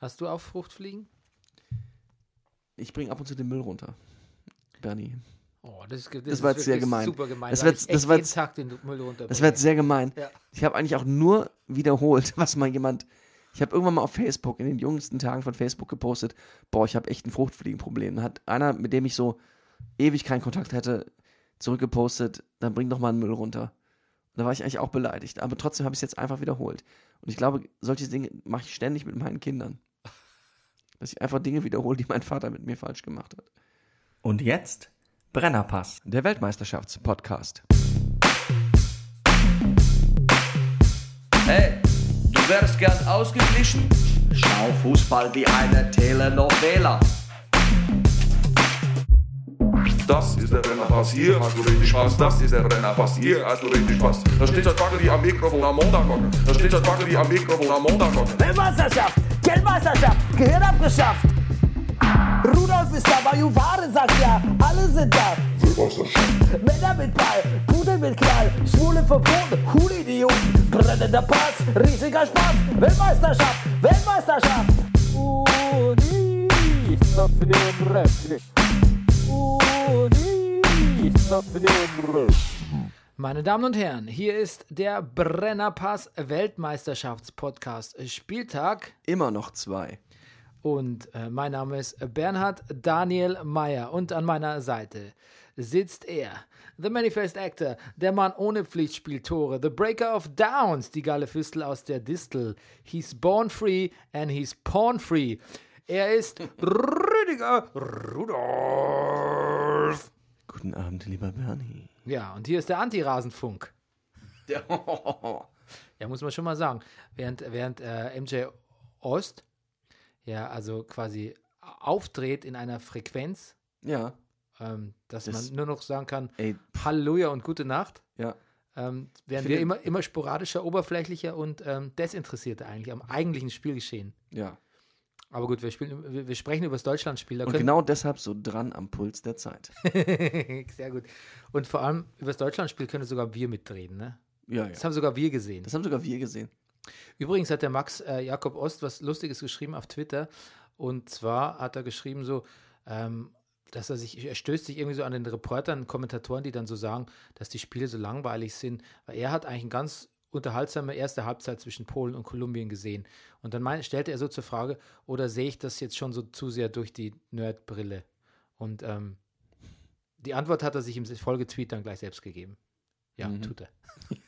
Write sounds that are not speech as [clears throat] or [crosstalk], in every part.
Hast du auch Fruchtfliegen? Ich bringe ab und zu den Müll runter. Bernie. Oh, das, ist, das, Das war jetzt sehr gemein. super gemein. Das war ich jetzt- das war jetzt- Tag den Müll runter. Das jetzt sehr gemein. Ja. Ich habe eigentlich auch nur wiederholt, [laughs] was mal jemand. Ich habe irgendwann mal auf Facebook, in den jüngsten Tagen von Facebook gepostet, boah, ich habe echt ein Fruchtfliegenproblem. Da hat einer, mit dem ich so ewig keinen Kontakt hätte, zurückgepostet, dann bring doch mal einen Müll runter. Da war ich eigentlich auch beleidigt. Aber trotzdem habe ich es jetzt einfach wiederholt. Und ich glaube, solche Dinge mache ich ständig mit meinen Kindern. Dass ich einfach Dinge wiederhole, die mein Vater mit mir falsch gemacht hat. Und jetzt Brennerpass. Der Weltmeisterschaftspodcast. Hey, du wärst gern ausgeglichen? Schau Fußball wie eine Telenovela. Das ist der Rennerpass, hier hast du richtig Spaß. Das ist der Rennerpass, hier hast du richtig Spaß. Da steht das Baggeri am Mikrofon am Montag. Da steht das Baggeri am Mikrofon am Montag hocken. Weltmeisterschaft, Gehirn abgeschafft. Rudolf ist da, Juware sagt ja, alle sind da. Männer mit Ball, Pudel mit Knall, Schwule verboten, Hulidioten, brennender Pass, riesiger Spaß. Weltmeisterschaft, Weltmeisterschaft. Uni, den Rest. Uni, den Rest. Meine Damen und Herren, hier ist der Brennerpass Weltmeisterschaftspodcast Spieltag Immer noch zwei. und äh, mein Name ist Bernhard Daniel Meyer und an meiner Seite sitzt er, The Manifest Actor, der Mann ohne Pflichtspieltore, The Breaker of Downs, die geile Füstel aus der Distel. He's born free and he's porn free. Er ist [laughs] Rüdiger Rudolf. Guten Abend, lieber Bernie. Ja, und hier ist der Anti-Rasenfunk. [laughs] Ja, muss man schon mal sagen. Während, während äh, MJ Ost ja also quasi aufdreht in einer Frequenz, ja, ähm, dass Das- man nur noch sagen kann, ey, Halleluja und gute Nacht, ja. ähm, werden wir immer, immer sporadischer, oberflächlicher und ähm, desinteressierter eigentlich am eigentlichen Spielgeschehen. Ja. Aber gut, wir, spielen, wir, sprechen über das Deutschlandspiel. Da Und genau deshalb so dran am Puls der Zeit. [laughs] Sehr gut. Und vor allem über das Deutschlandspiel können sogar wir mitreden. Ne? Ja, Das ja. haben sogar wir gesehen. Das haben sogar wir gesehen. Übrigens hat der Max äh, Jakob Ost was Lustiges geschrieben auf Twitter. Und zwar hat er geschrieben so, ähm, dass er sich, er stößt sich irgendwie so an den Reportern, Kommentatoren, die dann so sagen, dass die Spiele so langweilig sind. Weil er hat eigentlich eine ganz unterhaltsame erste Halbzeit zwischen Polen und Kolumbien gesehen. Und dann mein, stellte er so zur Frage, oder sehe ich das jetzt schon so zu sehr durch die Nerdbrille? Und ähm, die Antwort hat er sich im Folgetweet dann gleich selbst gegeben. Ja, Mhm. tut er. [laughs]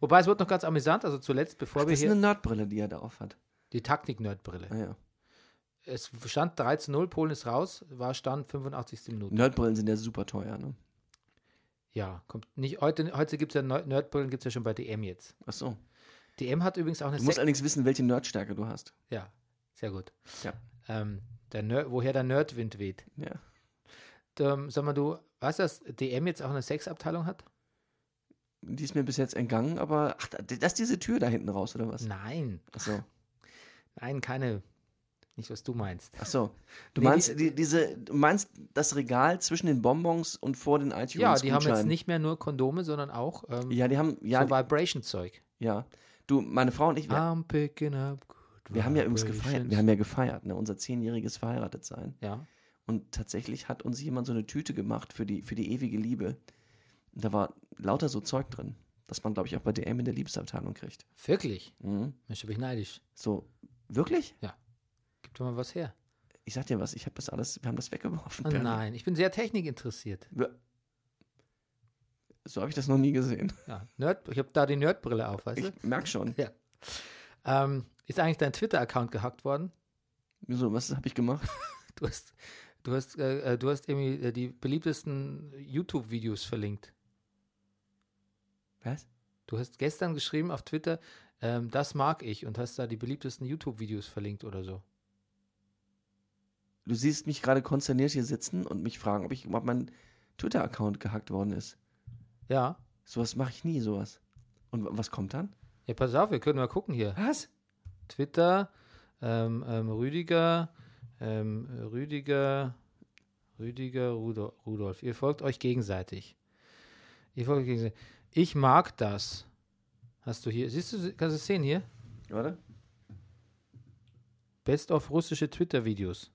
Wobei es wird noch ganz amüsant, also zuletzt, bevor wir Das ist hier eine Nerdbrille, die er da auf hat. die Taktik-Nerdbrille. Ah, ja. Es stand 13-0, Polen ist raus, war Stand 85. Minute. Nerdbrillen sind ja super teuer, ne? Ja, kommt nicht. Heute, heute gibt es ja Nerd- Nerdbrillen, gibt es ja schon bei DM jetzt. Ach so. DM hat übrigens auch eine Du musst Sek allerdings wissen, welche Nerdstärke du hast. Ja, sehr gut. Ja. Ähm, der Ner woher der Nerdwind weht. Ja. Ähm, sag mal, du weißt, dass DM jetzt auch eine Sexabteilung hat? Die ist mir bis jetzt entgangen, aber ach, das ist diese Tür da hinten raus, oder was? Nein, Ach so. nein, keine. Nicht, was du meinst. Ach so. Du Nee, meinst die- die, diese, du meinst das Regal zwischen den Bonbons und vor den iTunes Ja, die haben jetzt nicht mehr nur Kondome, sondern auch ähm, Ja, die haben ja, so Vibration-Zeug. ja. Du, meine Frau und ich, wir, I'm picking up good wir haben ja übrigens gefeiert. Wir haben ja gefeiert, ne? Unser zehnjähriges Verheiratetsein. ja. Und tatsächlich hat uns jemand so eine Tüte gemacht für die, für die ewige Liebe. Und da war lauter so Zeug drin, das man, glaube ich, auch bei DM in der Liebesabteilung kriegt. Wirklich? Mhm. Mensch, bin ich neidisch. So, wirklich? Gib doch mal was her. Ich sag dir was, ich habe das alles, wir haben das weggeworfen. Oh nein, ich bin sehr technikinteressiert. So habe ich das noch nie gesehen. Ja, Nerd, ich habe da die Nerdbrille auf, weißt du? Ich merk schon. Ja. Ähm, ist eigentlich dein Twitter-Account gehackt worden? Wieso, was habe ich gemacht? [laughs] Du hast, du hast, äh, äh, du hast irgendwie äh, die beliebtesten YouTube-Videos verlinkt. Was? Du hast gestern geschrieben auf Twitter, ähm, das mag ich und hast da die beliebtesten YouTube-Videos verlinkt oder so. Du siehst mich gerade konsterniert hier sitzen und mich fragen, ob, ich, ob mein Twitter-Account gehackt worden ist. Ja. Sowas mache ich nie, sowas. Und wa- was kommt dann? Ja, pass auf, wir können mal gucken hier. Was? Twitter, ähm, ähm, Rüdiger, ähm, Rüdiger, Rüdiger, Rudo, Rudolf. Ihr folgt euch gegenseitig. Ihr folgt euch gegenseitig. Ich mag das. Hast du hier, siehst du, kannst du es sehen hier? Warte. Best of russische Twitter-Videos.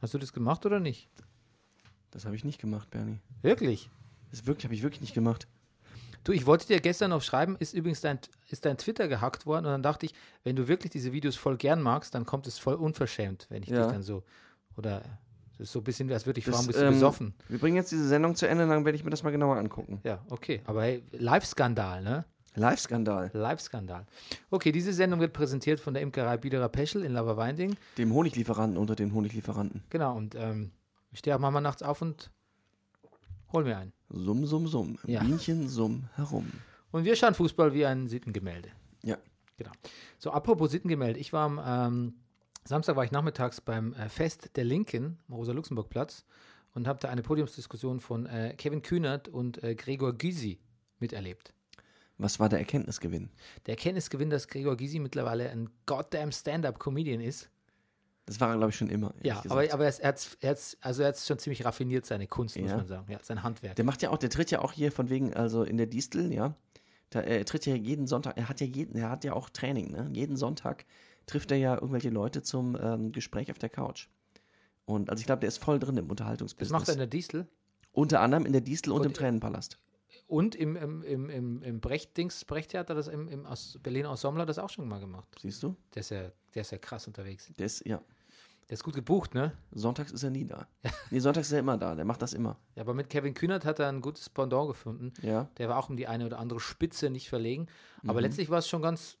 Hast du das gemacht oder nicht? Das habe ich nicht gemacht, Bernie. Wirklich? Das wirklich, habe ich wirklich nicht gemacht. Du, ich wollte dir gestern noch schreiben, ist übrigens dein, ist dein Twitter gehackt worden und dann dachte ich, wenn du wirklich diese Videos voll gern magst, dann kommt es voll unverschämt, wenn ich Ja. dich dann so, oder das ist so ein bisschen, als würde ich fragen, bist du ähm, besoffen? Wir bringen jetzt diese Sendung zu Ende, dann werde ich mir das mal genauer angucken. Ja, okay, aber hey, Live-Skandal, ne? Live-Skandal. Live-Skandal. Okay, diese Sendung wird präsentiert von der Imkerei Biederer Peschel in Laberweinding. Dem Honiglieferanten unter den Honiglieferanten. Genau, und ähm, ich stehe auch manchmal nachts auf und hol mir einen. Summ, summ, summ. Ja. Bienchen summ herum. Und wir schauen Fußball wie ein Sittengemälde. Ja. Genau. So, apropos Sittengemälde. Ich war am ähm, Samstag war ich nachmittags beim äh, Fest der Linken am Rosa-Luxemburg-Platz und habe da eine Podiumsdiskussion von äh, Kevin Kühnert und äh, Gregor Gysi miterlebt. Was war der Erkenntnisgewinn? Der Erkenntnisgewinn, dass Gregor Gysi mittlerweile ein goddamn Stand-Up-Comedian ist. Das war er, glaube ich, schon immer. Ja, gesagt. aber, aber er hat's- er hat's- also er hat schon ziemlich raffiniert, seine Kunst, muss Ja. man sagen. Ja, sein Handwerk. Der macht ja auch, der tritt ja auch hier von wegen, also in der Distel, ja. Da, er tritt ja jeden Sonntag, er hat ja jeden, er hat ja auch Training, ne? Jeden Sonntag trifft er ja irgendwelche Leute zum ähm, Gespräch auf der Couch. Und also ich glaube, der ist voll drin im das Unterhaltungsbusiness. macht er in der Distel. Unter anderem in der Distel und, Und- im Tränenpalast. Und im, im, im, im, im Brecht-Dings, Brecht-Theater, das im, im aus Berlin Ensemble, hat das auch schon mal gemacht. Siehst du? Der ist ja, der ist ja krass unterwegs. Der ist, ja, Der ist gut gebucht, ne? sonntags ist er nie da. Nee, sonntags ist er immer da, der macht das immer. Ja, aber mit Kevin Kühnert hat er ein gutes Pendant gefunden. Ja. Der war auch um die eine oder andere Spitze nicht verlegen. Aber Mhm. letztlich war es schon ganz,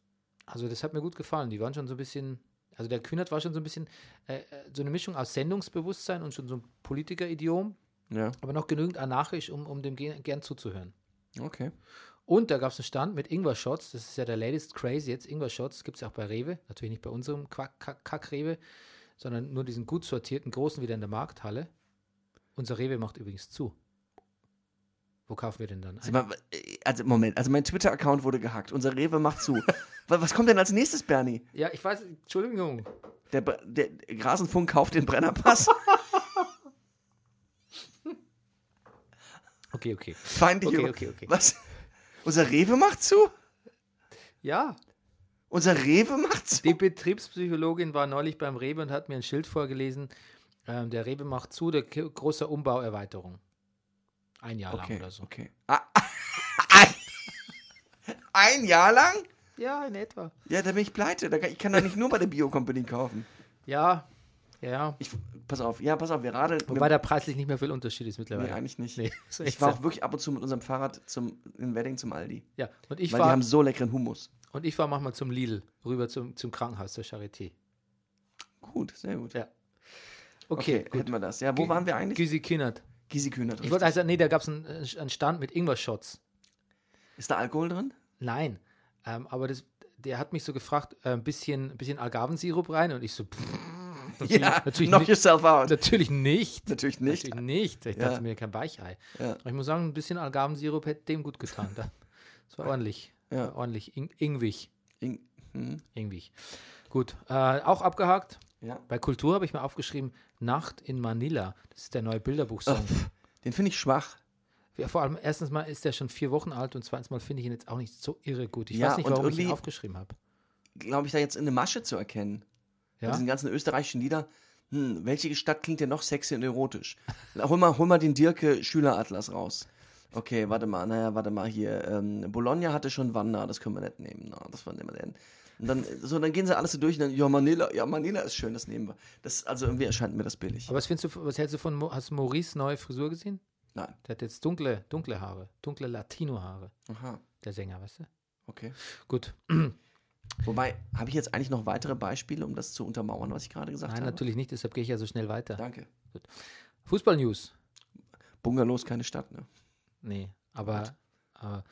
also das hat mir gut gefallen. Die waren schon so ein bisschen, also der Kühnert war schon so ein bisschen äh, äh, so eine Mischung aus Sendungsbewusstsein und schon so ein Politikeridiom, Ja, aber noch genügend anarchisch, um, um dem ge- gern zuzuhören. okay. Und da gab es einen Stand mit Ingwer-Shots. Das ist ja der latest crazy jetzt. Ingwer-Shots gibt es ja auch bei Rewe. Natürlich nicht bei unserem Kack-Rewe, sondern nur diesen gut sortierten großen wieder in der Markthalle. Unser Rewe macht übrigens zu. Wo kaufen wir denn dann? Mal, äh, Also Moment, also mein Twitter-Account wurde gehackt. Unser Rewe macht zu. [laughs] Wa- Was kommt denn als nächstes, Bernie? Ja, ich weiß, Entschuldigung. Der, der Grasenfunk kauft den Brennerpass. [laughs] Okay, okay. Feindliche. Okay, okay, okay. Was? Unser Rewe macht zu? Ja, Unser Rewe macht zu? die Betriebspsychologin war neulich beim Rewe und hat mir ein Schild vorgelesen. Ähm, der Rewe macht zu, der große Umbauerweiterung. Ein Jahr lang Okay, oder so. okay. Ah, [laughs] ein, ein Jahr lang? Ja, in etwa. Ja, da bin ich pleite. Da kann, ich kann da nicht nur bei der Bio-Company kaufen. Ja, ja. Ich, pass auf, ja, pass auf, wir radeln. Wobei da preislich nicht mehr viel Unterschied ist mittlerweile. nee, eigentlich nicht. Nee, ich war auch wirklich ab und zu mit unserem Fahrrad zum, in Wedding zum Aldi. Ja, und ich weil die war haben so leckeren Hummus. und ich war manchmal zum Lidl rüber zum, zum Krankenhaus zur Charité. Gut, sehr gut. Ja. Okay, Okay, gut. hätten wir das. Ja, wo Gü- waren wir eigentlich? Gysi Kinnert. Gysi Kühnert. Ich wollte also, nee, da gab es einen, äh, einen Stand mit Ingwer-Shots. Ist da Alkohol drin? Nein, ähm, aber das, der hat mich so gefragt, äh, ein bisschen, ein bisschen Agavensirup rein und ich so, pff, natürlich, natürlich, knock nicht, yourself out. natürlich nicht. Natürlich nicht. Natürlich nicht. Ich Ja. dachte mir kein Weichei. Ja. Aber ich muss sagen, ein bisschen Agavensirup hätte dem gut getan. Da. Das war ordentlich. Ja. Ordentlich. In, ingwig. In, hm, Ingwig. Gut. Äh, auch abgehakt. ja. Bei Kultur habe ich mir aufgeschrieben, Nacht in Manila. Das ist der neue Bilderbuchsong. Den finde ich schwach. Ja, vor allem, erstens mal ist der schon vier Wochen alt und zweitens mal finde ich ihn jetzt auch nicht so irre gut. Ich Ja, weiß nicht, warum ich ihn aufgeschrieben habe. Glaube ich, da jetzt in eine Masche zu erkennen. Bei Ja? diesen ganzen österreichischen Lieder. Hm, welche Stadt klingt denn noch sexy und erotisch? Hol mal, hol mal den Dirke Schüleratlas raus. Okay, warte mal, naja, warte mal hier. Ähm, Bologna hatte schon Wanda, das können wir nicht nehmen. Na, das wollen wir nicht. Und dann, so, dann gehen sie alles so durch und dann, ja, Manila, ja, Manila ist schön, das nehmen wir. Das, also irgendwie erscheint mir das billig. Aber was findest du, was hältst du von, Mo- hast du Maurice neue Frisur gesehen? Nein. Der hat jetzt dunkle, dunkle Haare, dunkle Latino-Haare, Aha, der Sänger, weißt du? okay. Gut. [clears throat] Wobei, habe ich jetzt eigentlich noch weitere Beispiele, um das zu untermauern, was ich gerade gesagt Nein, habe? natürlich nicht, deshalb gehe ich ja so schnell weiter. Danke. Fußball-News. Bungalows, keine Stadt, ne? Nee, aber, aber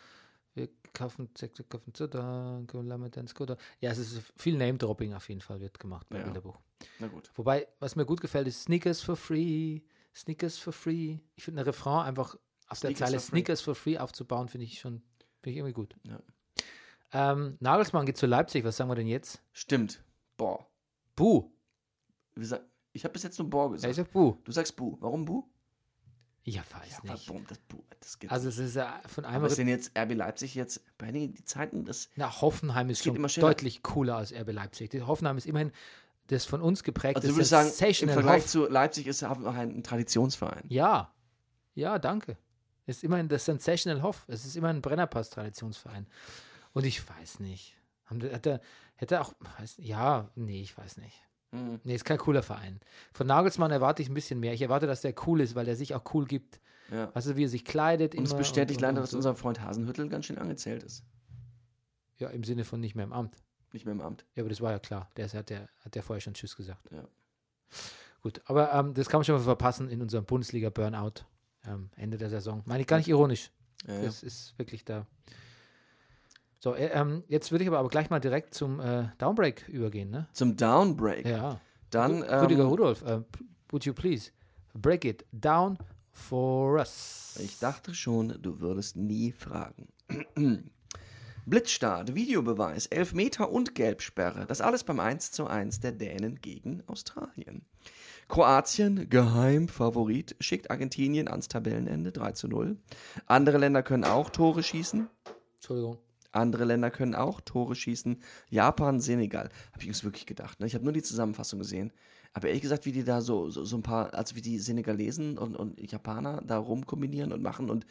wir kaufen, wir kaufen Zucker, Lamet Skoda. Ja, es ist viel Name-Dropping auf jeden Fall wird gemacht bei Ja. Bilderbuch. Na gut. Wobei, was mir gut gefällt, ist Sneakers for free, Sneakers for free. Ich finde ein Refrain einfach auf der Sneakers Zeile for. Sneakers for free aufzubauen, finde ich schon, finde ich irgendwie gut. Ja. Ähm, Nagelsmann geht zu Leipzig, was sagen wir denn jetzt? Stimmt. Boah. Bu. Wie sag- Ich habe bis jetzt nur Boah Ja, gesagt. ich sag Bu. du sagst Bu. Warum Bu? Ja, weiß Ja, nicht. boom, das, boah, das geht Also es ist ja von einem ist denn jetzt RB Leipzig jetzt, bei den die Zeiten, das, Na, Hoffenheim ist schon deutlich cooler als RB Leipzig. Die Hoffenheim ist immerhin das von uns geprägte also du würdest sagen, im Vergleich Hoff- zu Leipzig ist Hoffenheim ein Traditionsverein. Ja, ja, danke. Ist immerhin das Sensational Hoff. Es ist immer ein Brennerpass-Traditionsverein. Und ich weiß nicht. Hätte er auch, weiß, ja, nee, ich weiß nicht. Mhm. Nee, ist kein cooler Verein. Von Nagelsmann erwarte ich ein bisschen mehr. Ich erwarte, dass der cool ist, weil der sich auch cool gibt. Ja. Weißt du, wie er sich kleidet. Und es bestätigt und, leider, und dass so. unser Freund Hasenhüttel ganz schön angezählt ist. Ja, im Sinne von nicht mehr im Amt. Nicht mehr im Amt. Ja, aber das war ja klar. Der hat, der, hat der vorher schon Tschüss gesagt. Ja. Gut, aber ähm, das kann man schon mal verpassen in unserem Bundesliga-Burnout. Ähm, Ende der Saison. Meine ich gar nicht ironisch. Ja, ja. Das ist wirklich da. So, äh, ähm, jetzt würde ich aber, aber gleich mal direkt zum äh, Downbreak übergehen, ne? Zum Downbreak. Ja. Dann, Rü- Rüdiger ähm, Rudolf, äh, would you please break it down for us? Ich dachte schon, du würdest nie fragen. [clears throat] Blitzstart, Videobeweis, Elfmeter und Gelbsperre. Das alles beim 1 zu 1 der Dänen gegen Australien. Kroatien, Geheimfavorit, schickt Argentinien ans Tabellenende 3 zu 0. Andere Länder können auch Tore schießen. Entschuldigung. Andere Länder können auch Tore schießen. Japan, Senegal. Habe ich uns wirklich gedacht. Ne? Ich habe nur die Zusammenfassung gesehen. Aber ehrlich gesagt, wie die da so, so, so ein paar, also wie die Senegalesen und, und Japaner da rumkombinieren und machen und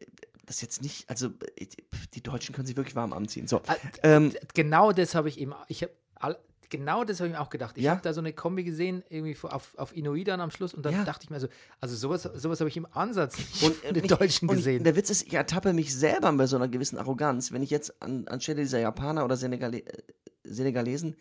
äh, das jetzt nicht, also äh, die Deutschen können sich wirklich warm anziehen. So, ähm, Genau das habe ich eben, ich habe genau das habe ich mir auch gedacht. Ich Ja? habe da so eine Kombi gesehen, irgendwie auf, auf Inuit dann am Schluss und dann Ja. dachte ich mir so, also sowas, sowas habe ich im Ansatz und [laughs] von den ich- Deutschen und gesehen. Der Witz ist, ich ertappe mich selber bei so einer gewissen Arroganz, wenn ich jetzt an, anstelle dieser Japaner oder Senegale, äh, Senegalesen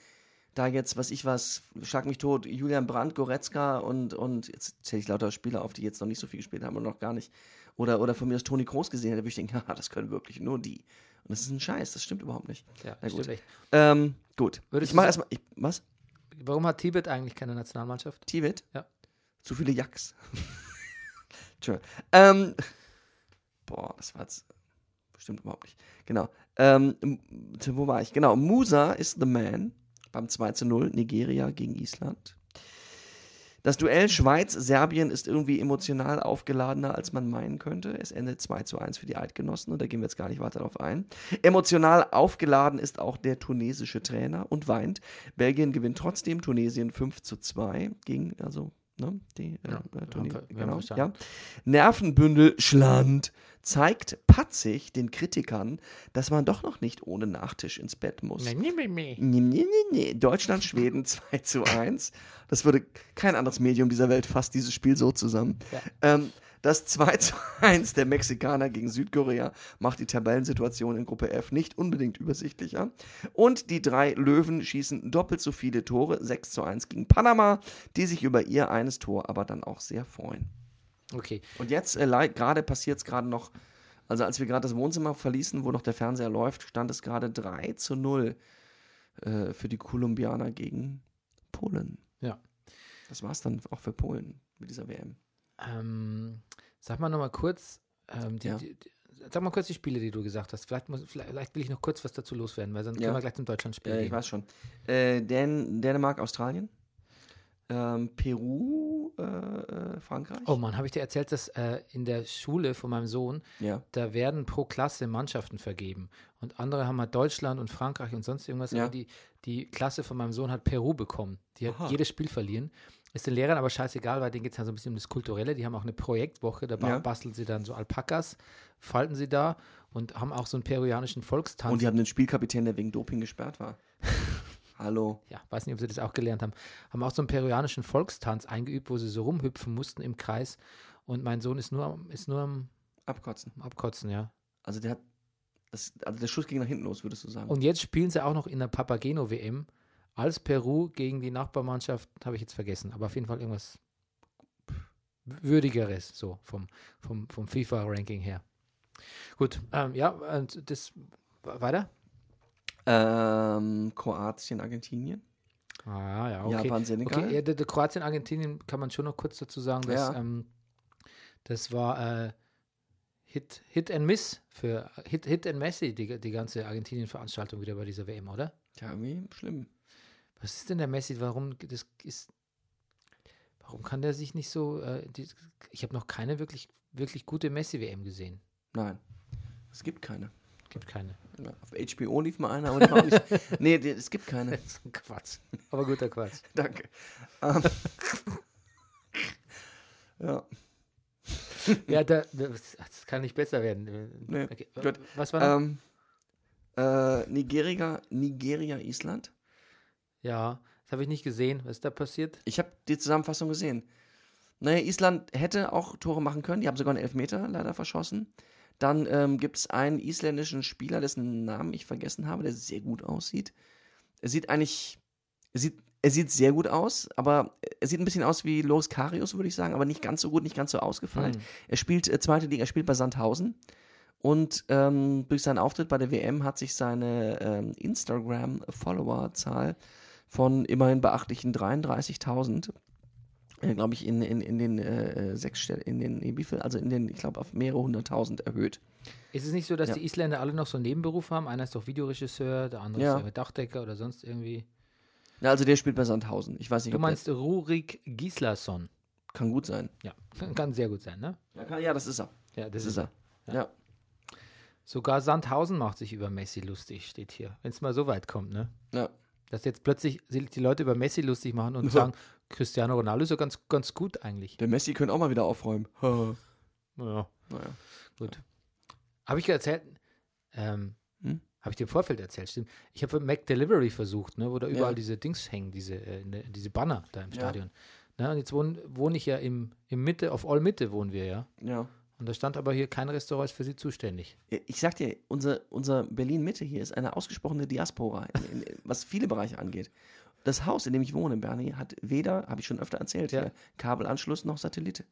da jetzt, was ich was, schlag mich tot, Julian Brandt, Goretzka und, und jetzt zähle ich lauter Spieler auf, die jetzt noch nicht so viel gespielt haben und noch gar nicht. Oder, oder von mir aus Toni Kroos gesehen hätte, würde ich denken, haha, [laughs] das können wirklich nur die. Und das ist ein Scheiß, das stimmt überhaupt nicht. ja, Na stimmt gut. echt. Ähm, gut. Würdest ich mache du- erstmal, ich, was? Warum hat Tibet eigentlich keine Nationalmannschaft? Tibet? Ja. Zu viele Jacks. [laughs] Ähm, boah, das war jetzt. Stimmt überhaupt nicht. Genau. Ähm, wo war ich? Genau. Musa ist the man beim 2 zu 0 Nigeria gegen Island. Das Duell Schweiz-Serbien ist irgendwie emotional aufgeladener, als man meinen könnte. Es endet 2 zu 1 für die Eidgenossen und da gehen wir jetzt gar nicht weiter darauf ein. Emotional aufgeladen ist auch der tunesische Trainer und weint. Belgien gewinnt trotzdem, Tunesien 5 zu 2 gegen, also, ne, die Ja, äh, wir äh, haben Genau, ja. Nervenbündel Schland zeigt patzig den Kritikern, dass man doch noch nicht ohne Nachtisch ins Bett muss. Nee, nee, nee, nee. Nee, nee. Deutschland, Schweden [laughs] 2 zu 1. Das würde kein anderes Medium dieser Welt fasst dieses Spiel so zusammen. Ja. Ähm, das 2 zu 1 der Mexikaner gegen Südkorea macht die Tabellensituation in Gruppe F nicht unbedingt übersichtlicher. Und die drei Löwen schießen doppelt so viele Tore, 6 zu 1 gegen Panama, die sich über ihr eines Tor aber dann auch sehr freuen. Okay. Und jetzt, äh, gerade passiert es gerade noch, also als wir gerade das Wohnzimmer verließen, wo noch der Fernseher läuft, stand es gerade 3 zu 0 äh, für die Kolumbianer gegen Polen. Ja. Das war es dann auch für Polen mit dieser WM. Ähm, sag mal nochmal kurz, ähm, die, Ja. die, die, sag mal kurz die Spiele, die du gesagt hast. Vielleicht, muss, vielleicht, vielleicht will ich noch kurz was dazu loswerden, weil dann Ja. können wir gleich zum Deutschlandspiel Ja, ich weiß schon. Äh, Dän Dänemark, Australien. Ähm, Peru, äh, äh, Frankreich. Oh Mann, habe ich dir erzählt, dass äh, in der Schule von meinem Sohn, Ja. da werden pro Klasse Mannschaften vergeben. Und andere haben halt Deutschland und Frankreich und sonst irgendwas. Ja. Aber die, die Klasse von meinem Sohn hat Peru bekommen. Die hat Aha. jedes Spiel verlieren. Ist den Lehrern aber scheißegal, weil denen geht es ja so ein bisschen um das Kulturelle. Die haben auch eine Projektwoche, da Ja. basteln sie dann so Alpakas, falten sie da und haben auch so einen peruanischen Volkstanz. Und die haben den Spielkapitän, der wegen Doping gesperrt war. Hallo. ja, weiß nicht, ob sie das auch gelernt haben, haben auch so einen peruanischen Volkstanz eingeübt, wo sie so rumhüpfen mussten im Kreis. Und mein Sohn ist nur, am- ist nur am Abkotzen. Abkotzen, ja. Also der hat. Das, also der Schuss ging nach hinten los, würdest du sagen. Und jetzt spielen sie auch noch in der Papageno-WM als Peru gegen die Nachbarmannschaft, habe ich jetzt vergessen, aber auf jeden Fall irgendwas Würdigeres, so vom, vom, vom FIFA-Ranking her. Gut, ähm, ja, und das weiter? Ähm, Kroatien, Argentinien. Ah, ja, okay. Japan, Senegal. Okay, ja, der, der Kroatien, Argentinien kann man schon noch kurz dazu sagen, dass Ja. ähm, das war äh, Hit, Hit and Miss für Hit, Hit and Messi, die, die ganze Argentinien-Veranstaltung wieder bei dieser WM, oder? Ja, irgendwie schlimm. Was ist denn der Messi? Warum das ist. warum kann der sich nicht so, äh, die, ich habe noch keine wirklich, wirklich gute Messi-WM gesehen. Nein. Es gibt keine. Gibt keine. Auf HBO lief mal einer, aber die war auch nicht. nee, die, es gibt keine. [laughs] Das ist ein Quatsch. Aber guter Quatsch. [laughs] Danke. Ähm. [laughs] ja. Ja, da, das das kann nicht besser werden. Nee, Okay. gut. Was war noch? Ähm, äh, Nigeria, Nigeria, Island. Ja, das habe ich nicht gesehen. Was ist da passiert? Ich habe die Zusammenfassung gesehen. Naja, Island hätte auch Tore machen können. Die haben sogar einen Elfmeter leider verschossen. Dann ähm, gibt es einen isländischen Spieler, dessen Namen ich vergessen habe, der sehr gut aussieht. Er sieht eigentlich, er sieht, er sieht sehr gut aus, aber er sieht ein bisschen aus wie Loris Karius, würde ich sagen, aber nicht ganz so gut, nicht ganz so ausgefeilt. Hm. Er spielt äh, zweite Liga, er spielt bei Sandhausen. Und ähm, durch seinen Auftritt bei der WM hat sich seine ähm, Instagram-Follower-Zahl von immerhin beachtlichen 33.000, äh, glaube ich, in, in, in den äh, sechs Stellen, in den, wie viel? Also in den, ich glaube, auf mehrere hunderttausend erhöht. Ist es nicht so, dass Ja. die Isländer alle noch so einen Nebenberuf haben? Einer ist doch Videoregisseur, der andere Ja. ist äh, Dachdecker oder sonst irgendwie. Ja, also der spielt bei Sandhausen. Ich weiß nicht, Du meinst Rurik Gislason. kann gut sein. Ja, [laughs] kann sehr gut sein, ne? Ja, kann, ja, das ist er. Ja, Das ist er. Ja. Ja. Sogar Sandhausen macht sich über Messi lustig, steht hier. Wenn es mal so weit kommt, ne? Ja. Dass jetzt plötzlich die Leute über Messi lustig machen und Ja. sagen, Cristiano Ronaldo ist ja ganz, ganz gut eigentlich. Der Messi könnte auch mal wieder aufräumen. [laughs] naja. Ja, gut. Habe ich erzählt, ähm, Hm? habe ich dir im Vorfeld erzählt, stimmt. Ich habe Mac Delivery versucht, ne, wo da überall Ja. diese Dings hängen, diese, äh, diese Banner da im Ja. Stadion. Ne, und jetzt wohne, wohne ich ja im, im Mitte, auf All Mitte wohnen wir ja. Ja. Und da stand aber hier kein Restaurant ist für sie zuständig. Ja, Ich sag dir, unser, unser Berlin-Mitte hier ist eine ausgesprochene Diaspora, in, in, was viele Bereiche angeht. Das Haus, in dem ich wohne, Bernie, hat weder, habe ich schon öfter erzählt, Ja. Kabelanschluss noch Satellite.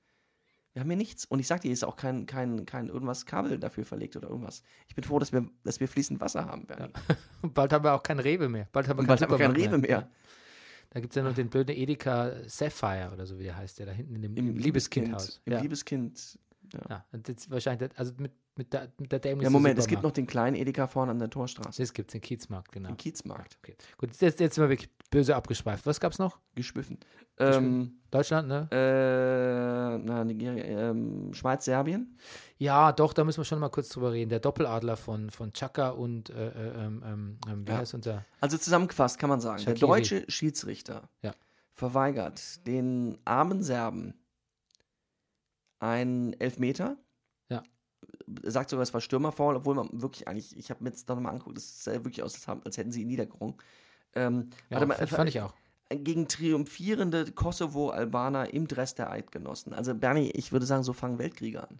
Wir haben hier nichts. Und ich sag dir, hier ist auch kein, kein, kein irgendwas Kabel dafür verlegt oder irgendwas. Ich bin froh, dass wir, dass wir fließend Wasser haben, Bernie. Und [laughs] bald haben wir auch kein Rewe mehr. Bald haben wir kein bald haben wir kein Rewe mehr. Da gibt es ja noch den blöden Edeka Sapphire oder so, wie der heißt, der da hinten in dem Im Liebeskindhaus. Im ja. Liebeskind. Ja, und jetzt wahrscheinlich, also mit, mit der, mit der dämlichste Ja, Moment, es gibt noch den kleinen Edeka vorne an der Torstraße. Das gibt es, den Kiezmarkt, genau. Den Kiezmarkt. Okay. Gut, jetzt, jetzt sind wir wirklich böse abgeschweift. Was gab's noch? Geschwiffen. Ähm, Deutschland, ne? äh, na, Nigeria, ähm, Schweiz, Serbien. Ja, doch, da müssen wir schon mal kurz drüber reden. Der Doppeladler von, von Chaka und, äh, äh, ähm, ähm, ähm, wie Ja. heißt unser? Also zusammengefasst kann man sagen, Shaqiri. der deutsche Schiedsrichter Ja. verweigert den armen Serben einen Elfmeter. Ja. Sagt sogar, es war Stürmerfoul, obwohl man wirklich eigentlich, ich habe mir jetzt noch mal angeguckt, es sah wirklich aus, als hätten sie ihn niedergerungen. Ähm, Ja, warte mal, fand, fand ich auch. gegen triumphierende Kosovo-Albaner im Dress der Eidgenossen. Also Bernie, ich würde sagen, so fangen Weltkriege an.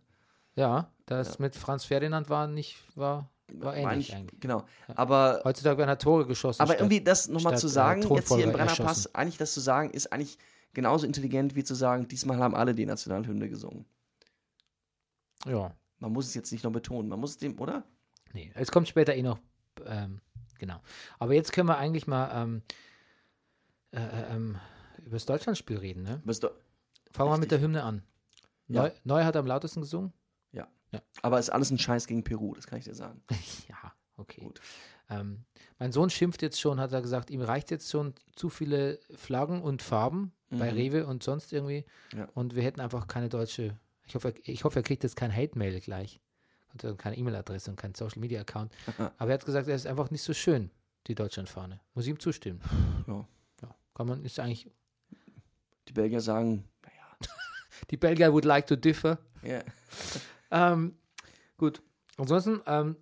Ja, das mit Franz Ferdinand war nicht, war, war ähnlich Eigentlich- eigentlich. Genau. Aber Heutzutage werden da Tore geschossen. Aber statt- irgendwie das nochmal zu äh, sagen, jetzt hier im Brennerpass, eigentlich das zu sagen, ist eigentlich genauso intelligent wie zu sagen, diesmal haben alle die Nationalhymne gesungen. Ja, Man muss es jetzt nicht noch betonen, man muss es dem, oder? nee, es kommt später eh noch, ähm, genau. Aber jetzt können wir eigentlich mal ähm, äh, äh, ähm, über das Deutschlandspiel reden, ne? Do- Fangen wir mit Richtig. der Hymne an. Ja. Neu, Neu hat am lautesten gesungen? Aber ist alles ein Scheiß gegen Peru, das kann ich dir sagen. [laughs] Ja, okay. Gut. Ähm, mein Sohn schimpft jetzt schon, hat er gesagt, ihm reicht jetzt schon zu viele Flaggen und Farben bei Mhm. Rewe und sonst irgendwie. Ja. Und wir hätten einfach keine deutsche. Ich hoffe, er- ich hoffe, er kriegt jetzt kein Hate-Mail gleich. Und keine E-Mail-Adresse und kein Social-Media-Account. Aber er hat gesagt, er ist einfach nicht so schön, die Deutschlandfahne. Muss ich ihm zustimmen. Ja. Ja, kann man, ist eigentlich. Die Belgier sagen, [laughs] Die Belgier would like to differ. ja, Ähm, gut. Ansonsten, ähm,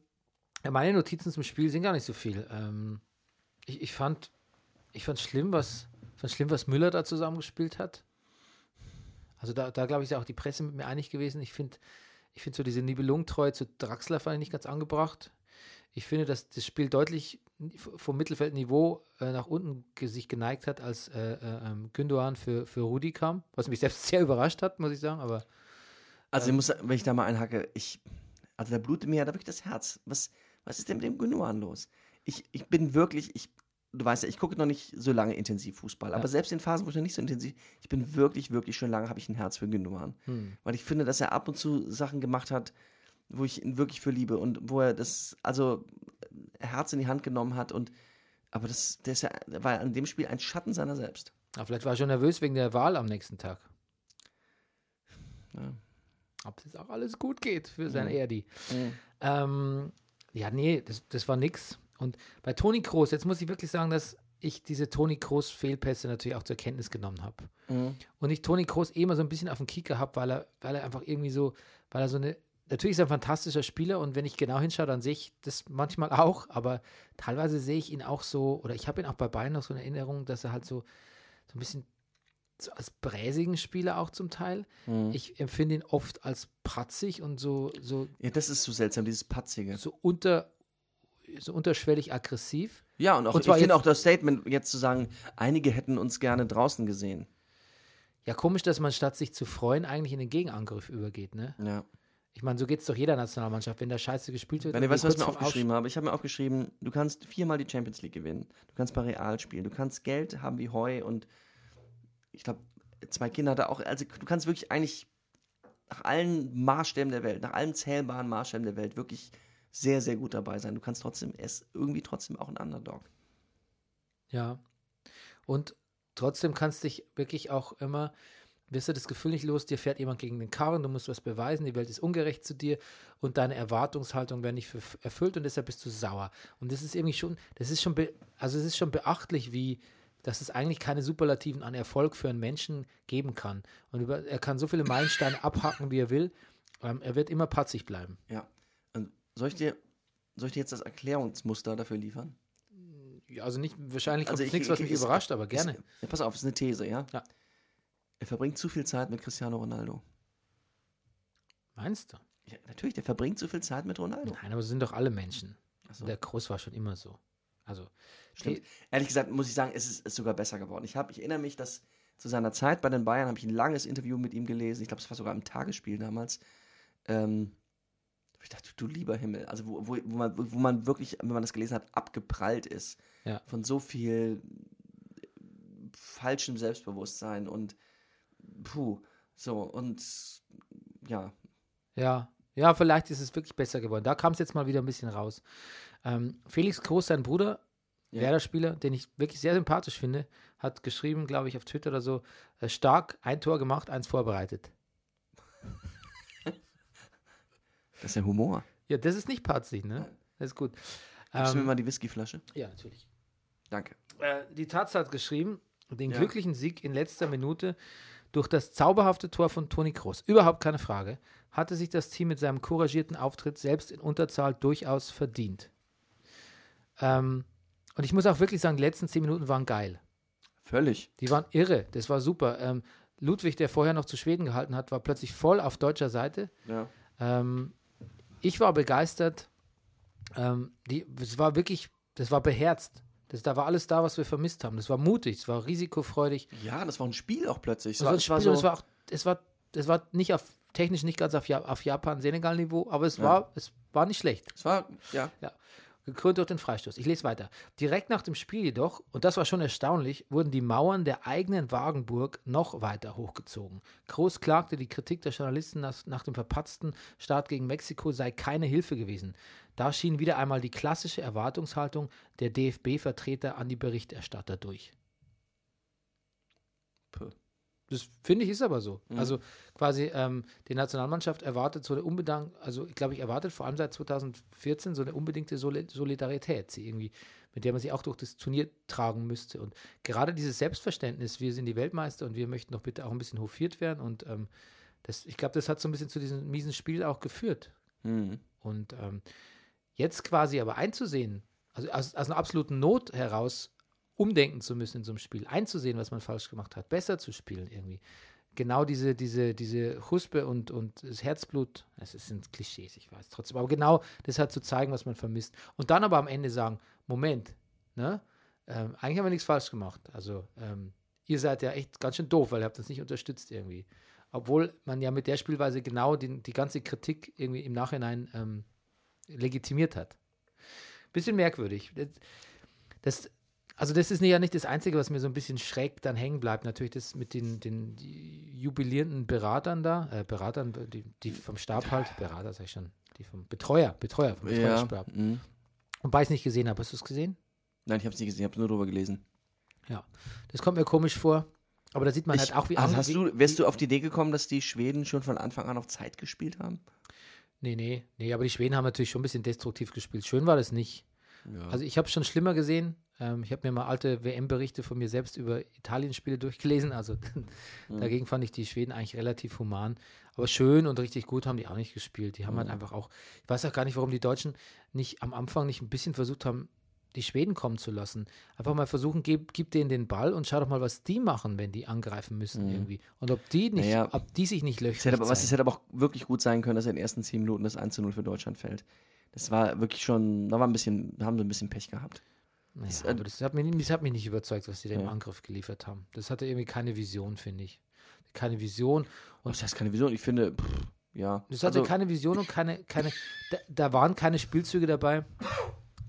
meine Notizen zum Spiel sind gar nicht so viel. Ähm, ich, ich fand, ich fand schlimm, was, fand schlimm, was Müller da zusammengespielt hat. Also da, da glaube ich, ist auch die Presse mit mir einig gewesen. Ich finde, ich finde so diese Nibelungentreue zu Draxler fand ich nicht ganz angebracht. Ich finde, dass das Spiel deutlich vom Mittelfeldniveau äh, nach unten sich geneigt hat, als äh, äh, ähm, Gündogan für, für Rudi kam, was mich selbst [laughs] sehr überrascht hat, muss ich sagen. Aber Also ich muss, wenn ich da mal einhacke, ich, also da blutet mir ja da wirklich das Herz. Was, was ist denn mit dem Gündogan los? Ich, ich bin wirklich, ich, du weißt ja, ich gucke noch nicht so lange intensiv Fußball, aber selbst in Phasen, wo ich noch nicht so intensiv, ich bin wirklich, wirklich schon lange, habe ich ein Herz für Gündogan. hm. Weil ich finde, dass er ab und zu Sachen gemacht hat, wo ich ihn wirklich für liebe und wo er das, also Herz in die Hand genommen hat und aber das, der ist ja, war an dem Spiel ein Schatten seiner selbst. Aber vielleicht war er schon nervös wegen der Wahl am nächsten Tag. Ja. Ob das auch alles gut geht für sein Erdi. Mhm. Ähm, ja, nee, das, das war nix. Und bei Toni Kroos, jetzt muss ich wirklich sagen, dass ich diese Toni Kroos Fehlpässe natürlich auch zur Kenntnis genommen habe. Mhm. Und ich Toni Kroos eh immer so ein bisschen auf den Kicker habe, weil er, weil er einfach irgendwie so, weil er so eine, natürlich ist er ein fantastischer Spieler und wenn ich genau hinschaue, dann sehe ich das manchmal auch, aber teilweise sehe ich ihn auch so, oder ich habe ihn auch bei Bayern noch so in Erinnerung, dass er halt so, so ein bisschen so als bräsigen Spieler auch zum Teil. Mhm. Ich empfinde ihn oft als patzig und so, so, Ja, das ist so seltsam, dieses Patzige. so unter, so unterschwellig aggressiv. Ja, und auch, Und ich finde auch das Statement jetzt zu sagen, einige hätten uns gerne draußen gesehen. Ja, komisch, dass man statt sich zu freuen, eigentlich in den Gegenangriff übergeht, ne? Ja. Ich meine, so geht es doch jeder Nationalmannschaft, wenn da Scheiße gespielt wird. Wenn und weißt, was ich mir aufgeschrieben habe? Ich habe mir aufgeschrieben, du kannst viermal die Champions League gewinnen. Du kannst bei Real spielen. Du kannst Geld haben wie Heu und ich glaube, zwei Kinder da auch. Also du kannst wirklich eigentlich nach allen Maßstäben der Welt, nach allen zählbaren Maßstäben der Welt wirklich sehr, sehr gut dabei sein. Du kannst trotzdem, er irgendwie trotzdem auch ein Underdog. Ja. Und trotzdem kannst dich wirklich auch immer, wirst du das Gefühl nicht los, dir fährt jemand gegen den Karren, du musst was beweisen, die Welt ist ungerecht zu dir und deine Erwartungshaltung werden nicht erfüllt und deshalb bist du sauer. Und das ist irgendwie schon, das ist schon, also es ist schon beachtlich, wie, dass es eigentlich keine Superlativen an Erfolg für einen Menschen geben kann. Und über, er kann so viele Meilensteine [laughs] abhaken, wie er will. Ähm, er wird immer patzig bleiben. Ja. Und soll ich dir, soll ich dir jetzt das Erklärungsmuster dafür liefern? Ja, Also nicht, wahrscheinlich Also ich- nichts, was ich- mich ist- überrascht, aber gerne. Ist, ja, pass auf, es ist eine These, ja? Ja. Er verbringt zu viel Zeit mit Cristiano Ronaldo. Meinst du? Ja, natürlich, der verbringt zu viel Zeit mit Ronaldo. Nein, aber es sind doch alle Menschen. So. Der Groß war schon immer so. Also, Stimmt. Ehrlich gesagt muss ich sagen, es ist, ist sogar besser geworden. Ich, hab, ich erinnere mich, dass zu seiner Zeit bei den Bayern habe ich ein langes Interview mit ihm gelesen. Ich glaube, es war sogar im Tagesspiel damals. Ähm, ich dachte, du lieber Himmel. Also wo, wo, wo, man, wo man wirklich, wenn man das gelesen hat, abgeprallt ist. Ja. Von so viel falschem Selbstbewusstsein und puh. So, und ja. ja, ja, vielleicht ist es wirklich besser geworden. Da kam es jetzt mal wieder ein bisschen raus. Ähm, Felix Groß, sein Bruder, Ja. Werder-Spieler, den ich wirklich sehr sympathisch finde, hat geschrieben, glaube ich, auf Twitter oder so, äh, stark, ein Tor gemacht, eins vorbereitet. Das ist ja Humor. Ja, das ist nicht patzig, ne? Das ist gut. Gibst du mir Ähm, mal die Whiskyflasche? ja, natürlich. Danke. Äh, die Taz hat geschrieben, den Ja. glücklichen Sieg in letzter Minute durch das zauberhafte Tor von Toni Kroos. Überhaupt keine Frage. Hatte sich das Team mit seinem couragierten Auftritt selbst in Unterzahl durchaus verdient. Ähm, und ich muss auch wirklich sagen, die letzten zehn Minuten waren geil. Völlig. Die waren irre. Das war super. Ähm, Ludwig, der vorher noch zu Schweden gehalten hat, war plötzlich voll auf deutscher Seite. Ja. Ähm, ich war begeistert. Ähm, die, es war wirklich, das war beherzt. Das, da war alles da, was wir vermisst haben. Das war mutig, es war risikofreudig. Ja, das war ein Spiel auch plötzlich. Es war, Spiel, es war auch, es war, es war nicht auf, technisch nicht ganz auf, Ja- auf Japan-Senegal-Niveau, aber es Ja. war, es war nicht schlecht. es war, ja. Gekrönt durch den Freistoß. Ich lese weiter. Direkt nach dem Spiel jedoch, und das war schon erstaunlich, wurden die Mauern der eigenen Wagenburg noch weiter hochgezogen. Groß klagte, die Kritik der Journalisten nach, nach dem verpatzten Start gegen Mexiko sei keine Hilfe gewesen. Da schien wieder einmal die klassische Erwartungshaltung der DFB-Vertreter an die Berichterstatter durch. Das finde ich ist aber so. Also quasi ähm, die Nationalmannschaft erwartet so eine unbedingt, also ich glaube, ich erwartet vor allem seit 2014 so eine unbedingte Soli- Solidarität, sie irgendwie, mit der man sie auch durch das Turnier tragen müsste. Und gerade dieses Selbstverständnis, wir sind die Weltmeister und wir möchten doch bitte auch ein bisschen hofiert werden. Und ähm, das, ich glaube, das hat so ein bisschen zu diesem miesen Spiel auch geführt. Mhm. Und ähm, jetzt quasi aber einzusehen, also aus, aus einer absoluten Not heraus umdenken zu müssen in so einem Spiel, einzusehen, was man falsch gemacht hat, besser zu spielen irgendwie. Genau diese, diese, diese Huspe und, und das Herzblut, es sind Klischees, ich weiß trotzdem, aber genau das halt zu zeigen, was man vermisst. Und dann aber am Ende sagen, Moment, ne? Ähm, eigentlich haben wir nichts falsch gemacht. Also ähm, ihr seid ja echt ganz schön doof, weil ihr habt uns nicht unterstützt irgendwie. Obwohl man ja mit der Spielweise genau die, die ganze Kritik irgendwie im Nachhinein ähm, legitimiert hat. Bisschen merkwürdig. Das, das, also das ist ja nicht das Einzige, was mir so ein bisschen schräg dann hängen bleibt. Natürlich das mit den, den jubilierenden Beratern da, äh, Beratern, die, die vom Stab halt, Berater sag ich schon, die vom Betreuer, Betreuer vom Ja. Betreuerstab. Mhm. Wobei ich es nicht gesehen habe. Hast du es gesehen? Nein, ich habe es nicht gesehen, ich habe nur drüber gelesen. Ja. Das kommt mir komisch vor. Aber da sieht man Ich, halt auch, wie also hast du, wärst du auf die Idee gekommen, dass die Schweden schon von Anfang an auf Zeit gespielt haben? Nee, nee, nee, aber die Schweden haben natürlich schon ein bisschen destruktiv gespielt. Schön war das nicht. Also ich habe es schon schlimmer gesehen. Ähm, ich habe mir mal alte WM-Berichte von mir selbst über Italien-Spiele durchgelesen. Also [laughs] dagegen fand ich die Schweden eigentlich relativ human. Aber schön und richtig gut haben die auch nicht gespielt. Die haben halt einfach auch, ich weiß auch gar nicht, warum die Deutschen nicht am Anfang nicht ein bisschen versucht haben, die Schweden kommen zu lassen. Einfach mal versuchen, gib, gib denen den Ball und schau doch mal, was die machen, wenn die angreifen müssen irgendwie. Und ob die nicht, Naja, ob die sich nicht aber, was, es hätte aber auch wirklich gut sein können, dass in den ersten 10 Minuten das 1 zu 0 für Deutschland fällt. Das war wirklich schon, da war ein bisschen, da haben sie ein bisschen Pech gehabt. Naja, äh, aber das hat, mich, das hat mich nicht überzeugt, was die da im Ja. Angriff geliefert haben. Das hatte irgendwie keine Vision, finde ich. Keine Vision. Und Das heißt keine Vision. Ich finde, pff, ja. das hatte Also, keine Vision und keine, keine da, da waren keine Spielzüge dabei.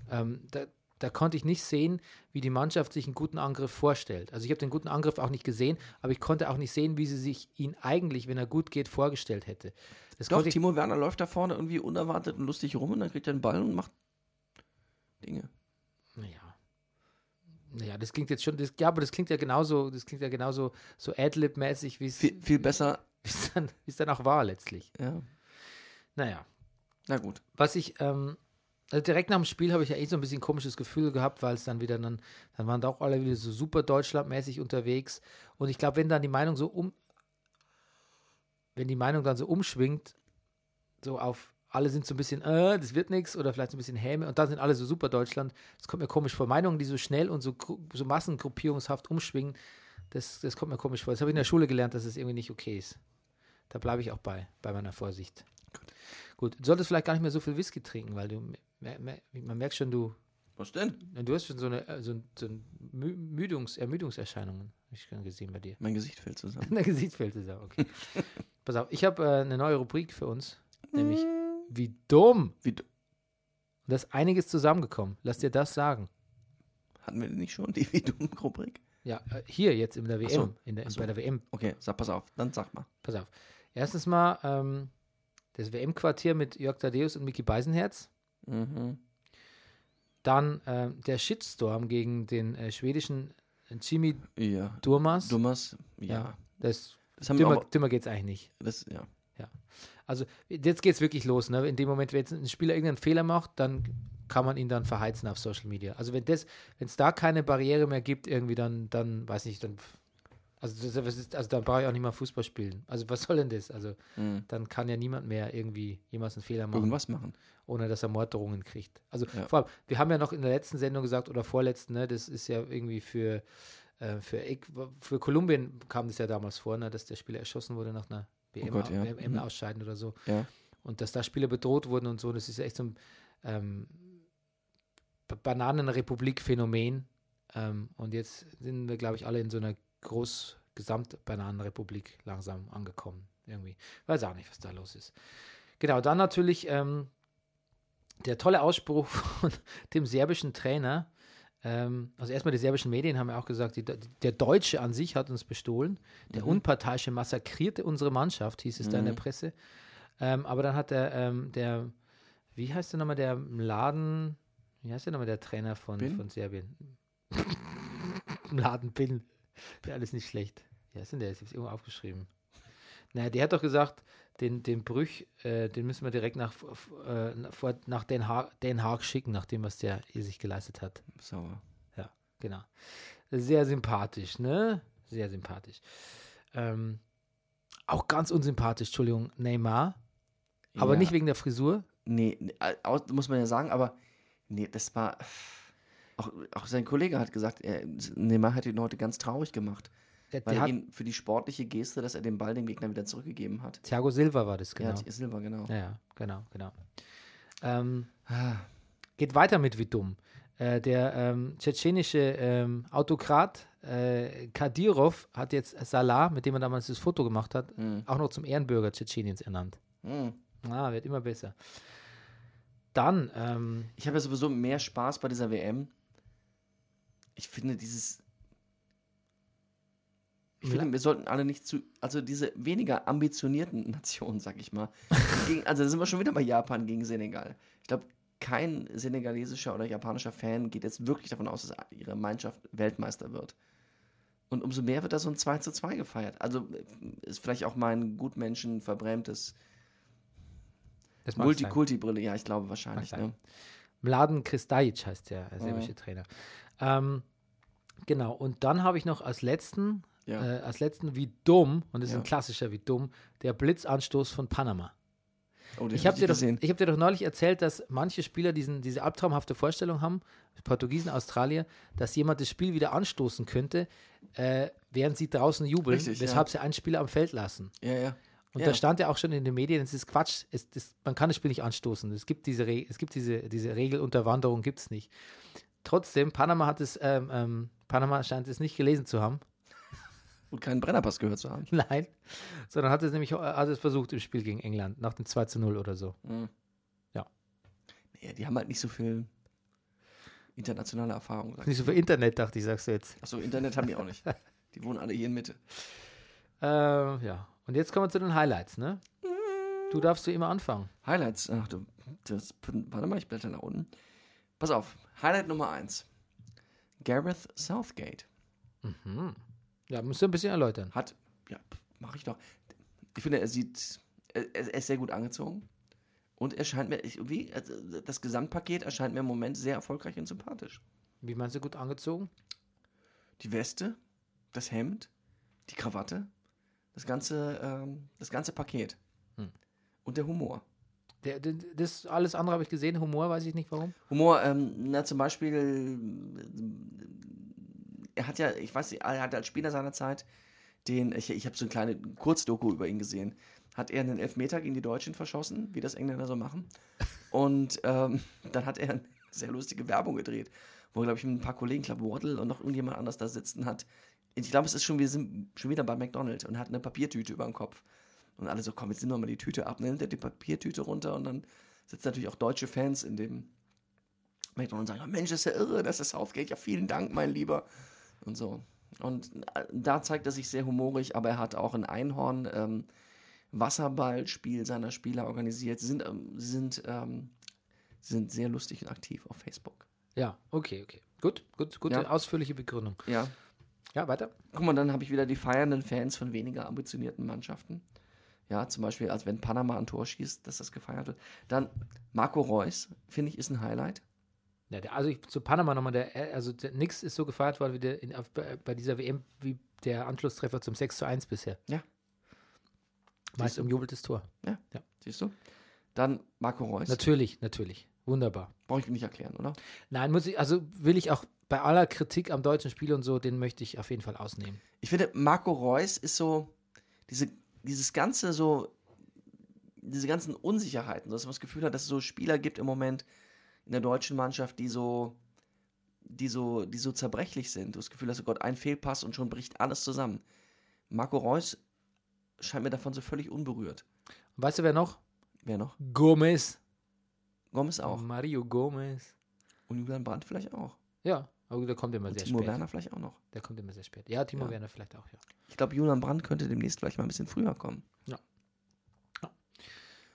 Ähm, da, da konnte ich nicht sehen, wie die Mannschaft sich einen guten Angriff vorstellt. Also ich habe den guten Angriff auch nicht gesehen, aber ich konnte auch nicht sehen, wie sie sich ihn eigentlich, wenn er gut geht, vorgestellt hätte. Das Doch, Timo Werner läuft da vorne irgendwie unerwartet und lustig rum und dann kriegt er den Ball und macht Dinge. Naja. Das klingt jetzt schon, das, ja, aber das klingt ja genauso, das klingt ja genauso so Adlib-mäßig, wie es Viel, viel besser, wie dann, es dann auch war letztlich. ja. Naja, Na gut. was ich, ähm, also direkt nach dem Spiel habe ich ja eh so ein bisschen komisches Gefühl gehabt, weil es dann wieder dann, dann waren da auch alle wieder so super Deutschlandmäßig unterwegs. Und ich glaube, wenn dann die Meinung so um, wenn die Meinung dann so umschwingt, so auf, alle sind so ein bisschen, äh, das wird nichts oder vielleicht so ein bisschen Häme und dann sind alle so super Deutschland. Das kommt mir komisch vor. Meinungen, die so schnell und so, so massengruppierungshaft umschwingen, das, das kommt mir komisch vor. Das habe ich in der Schule gelernt, dass es irgendwie nicht okay ist. Da bleibe ich auch bei, bei meiner Vorsicht. Gut, du solltest vielleicht gar nicht mehr so viel Whisky trinken, weil du, man merkt schon, du, Was denn? du hast schon so eine äh, so, ein- so ein Mü- Müdungs, Ermüdungserscheinungen, habe ich schon gesehen bei dir. Mein Gesicht fällt zusammen. [laughs] Der Gesichtsfeld ist ja okay. [laughs] Pass auf, ich habe äh, eine neue Rubrik für uns, nämlich Wie dumm. Wie, d- Und da ist einiges zusammengekommen. Lass dir das sagen. hatten wir denn nicht schon die wie dumm Rubrik? Ja, äh, hier jetzt in der WM, so, in der, so. bei der WM. Okay, sag, pass auf, dann sag mal. Pass auf. Erstens mal ähm, das WM-Quartier mit Jörg Tadeus und Mickey Beisenherz. Mhm. Dann ähm, der Shitstorm gegen den äh, schwedischen Jimmy Ja. Durmas. Dummers, ja. Ja, das, Das haben wir dümmer, aber, dümmer geht es eigentlich nicht. das, ja. Also jetzt geht es wirklich los. Ne? In dem Moment, wenn jetzt ein Spieler irgendeinen Fehler macht, dann kann man ihn dann verheizen auf Social Media. Also wenn das, wenn es da keine Barriere mehr gibt, irgendwie dann, dann weiß nicht, dann also, das, ist, also dann brauche ich auch nicht mal Fußball spielen. Also was soll denn das? Also Mhm. dann kann ja niemand mehr irgendwie jemals einen Fehler machen, Irgendwas machen. ohne dass er Morddrohungen kriegt. Also Ja. vor allem, wir haben ja noch in der letzten Sendung gesagt oder vorletzten, ne, das ist ja irgendwie für äh, für, für Kolumbien kam das ja damals vor, ne, dass der Spieler erschossen wurde nach einer WM, Oh Gott, ja. WM Mhm. ausscheiden oder so. Ja. Und dass da Spieler bedroht wurden und so, das ist echt so ein ähm, Ba- Bananenrepublik-Phänomen. Ähm, und jetzt sind wir, glaube ich, alle in so einer groß Gesamt-Bananenrepublik langsam angekommen. Irgendwie. Weiß auch nicht, was da los ist. Genau, dann natürlich ähm, der tolle Ausspruch [laughs] von dem serbischen Trainer. Ähm, also erstmal die serbischen Medien haben ja auch gesagt, die, der Deutsche an sich hat uns bestohlen. Der Unparteiische massakrierte unsere Mannschaft, hieß es da in der Presse. Ähm, aber dann hat der, ähm, der, wie heißt der nochmal, der Laden, wie heißt der nochmal, der Trainer von, Bin? von Serbien? [laughs] Laden Bin. Alles nicht schlecht. Wie heißt denn der? Ich habe es irgendwo aufgeschrieben. Naja, der hat doch gesagt, den, den Brüch, äh, den müssen wir direkt nach, äh, vor- nach Den, Haag, Den Haag schicken, nach dem, was der hier sich geleistet hat. Sauer. Ja, genau. Sehr sympathisch, ne? Sehr sympathisch. Ähm, auch ganz unsympathisch, Entschuldigung, Neymar. Aber Ja. nicht wegen der Frisur. Nee, aus- muss man ja sagen, aber nee, das war. Auch, auch sein Kollege hat gesagt, er, Neymar hat ihn heute ganz traurig gemacht. Der, Weil der er ihn für die sportliche Geste, dass er den Ball dem Gegner wieder zurückgegeben hat. Thiago Silva war das, genau. Ja, Silber, genau. Ja, ja, genau, genau. Ähm, Ah, geht weiter mit wie dumm. Äh, der ähm, tschetschenische ähm, Autokrat äh, Kadyrov hat jetzt Salah, mit dem er damals das Foto gemacht hat, Mhm. auch noch zum Ehrenbürger Tschetscheniens ernannt. hm. Ah, wird immer besser. Dann, ähm, Ich habe ja sowieso mehr Spaß bei dieser WM. Ich finde dieses. Ich finde, wir sollten alle nicht zu. Also diese weniger ambitionierten [laughs] Nationen, sag ich mal. gegen, also da sind wir schon wieder bei Japan gegen Senegal. Ich glaube, kein senegalesischer oder japanischer Fan geht jetzt wirklich davon aus, dass ihre Mannschaft Weltmeister wird. Und umso mehr wird da so ein 2 zu 2 gefeiert. Also ist vielleicht auch mein Gutmenschen verbrämtes. Multikulti-Brille. Ja, ich glaube wahrscheinlich. Ne? Mladen Kristajic heißt der Mhm. serbische Trainer. Ähm, genau, und dann habe ich noch als letzten, Ja. äh, als letzten wie dumm, und das ist Ja. ein klassischer wie dumm, der Blitzanstoß von Panama. Oh, Ich habe hab dir, doch- ich hab dir doch neulich erzählt, dass manche Spieler diesen, diese albtraumhafte Vorstellung haben, Portugiesen, Australier, dass jemand das Spiel wieder anstoßen könnte, äh, während sie draußen jubeln, Richtig, ja. weshalb sie einen Spieler am Feld lassen. Ja, ja. Und Ja. da stand ja auch schon in den Medien, es ist Quatsch, es, das, man kann das Spiel nicht anstoßen. Es gibt diese, Re es gibt diese, diese Regelunterwanderung, gibt es nicht. Trotzdem, Panama hat es, ähm, ähm, Panama scheint es nicht gelesen zu haben. Und keinen Brennerpass gehört zu haben. [laughs] Nein. Sondern hat es nämlich hat es versucht im Spiel gegen England, nach dem 2 zu 0 oder so. Ja, die haben halt nicht so viel internationale Erfahrung. Nicht so viel Internet, dachte ich, sagst du jetzt. Achso, Internet haben die auch nicht. [laughs] Die wohnen alle hier in Mitte. Ähm, ja. Und jetzt kommen wir zu den Highlights, ne? Du darfst du immer anfangen. Highlights. Ach du, das, warte mal, ich blätter nach unten. Pass auf. Highlight Nummer 1. Gareth Southgate Ja, musst du ein bisschen erläutern. hat, ja, mache ich doch. Ich finde, er sieht, er, er ist sehr gut angezogen. Und er scheint mir, irgendwie, also, das Gesamtpaket erscheint mir im Moment sehr erfolgreich und sympathisch. Wie meinst du gut angezogen? Die Weste, das Hemd, die Krawatte, das ganze, ähm, das ganze Paket. Hm. Und der Humor. Der, der, das alles andere habe ich gesehen. Humor weiß ich nicht warum. Humor, ähm, na zum Beispiel, er hat ja, ich weiß nicht, er hat als Spieler seiner Zeit den, ich, ich habe so eine kleine Kurzdoku über ihn gesehen, hat er einen Elfmeter gegen die Deutschen verschossen, wie das Engländer so machen. Und ähm, dann hat er eine sehr lustige Werbung gedreht, wo, glaube ich, ein paar Kollegen, ich glaube, Waddle und noch irgendjemand anders da sitzen hat. Ich glaube, es ist schon, wir sind schon wieder bei McDonald's und hat eine Papiertüte über dem Kopf. Und alle so, komm, jetzt nimm doch mal die Tüte ab. Dann nimmt er die Papiertüte runter und dann sitzen natürlich auch deutsche Fans in dem McDonald's und sagen, Mensch, das ist ja irre, das ist Southgate, ja vielen Dank, mein Lieber. Und so. Und äh, da zeigt er sich sehr humorig, aber er hat auch ein Einhorn ähm, Wasserballspiel seiner Spieler organisiert. Sie sind, ähm, sind, ähm, sind sehr lustig und aktiv auf Facebook. Ja, okay, okay. Gut, gut, gute, Ja. ausführliche Begründung. Ja. Ja, weiter. Guck mal, dann habe ich wieder die feiernden Fans von weniger ambitionierten Mannschaften. Ja, zum Beispiel, als wenn Panama ein Tor schießt, dass das gefeiert wird. Dann Marco Reus, finde ich, ist ein Highlight. Ja, der, also ich, zu Panama nochmal, der, also der, nix ist so gefeiert worden wie der in, bei, dieser WM wie der Anschlusstreffer zum 6 zu 1 bisher. Ja. Meist umjubeltes Tor. Siehst du? Dann Marco Reus. Natürlich, natürlich. Wunderbar. Brauche ich nicht erklären, oder? Nein, muss ich, also will ich auch bei aller Kritik am deutschen Spiel und so, den möchte ich auf jeden Fall ausnehmen. Ich finde, Marco Reus ist so, diese, dieses ganze so, diese ganzen Unsicherheiten, dass man das Gefühl hat, dass es so Spieler gibt im Moment in der deutschen Mannschaft, die so, die so, die so zerbrechlich sind. Du hast das Gefühl, dass oh Gott, ein Fehlpass und schon bricht alles zusammen. Marco Reus scheint mir davon so völlig unberührt. Weißt du, wer noch? Wer noch? Gomez. Gomez auch. Mario Gomez. Und Julian Brandt vielleicht auch. Ja, aber der kommt immer Und sehr Timo spät. Werner vielleicht auch noch. Der kommt immer sehr spät. Ja, Timo Ja. Werner vielleicht auch, ja. Ich glaube, Julian Brandt könnte demnächst vielleicht mal ein bisschen früher kommen. Ja.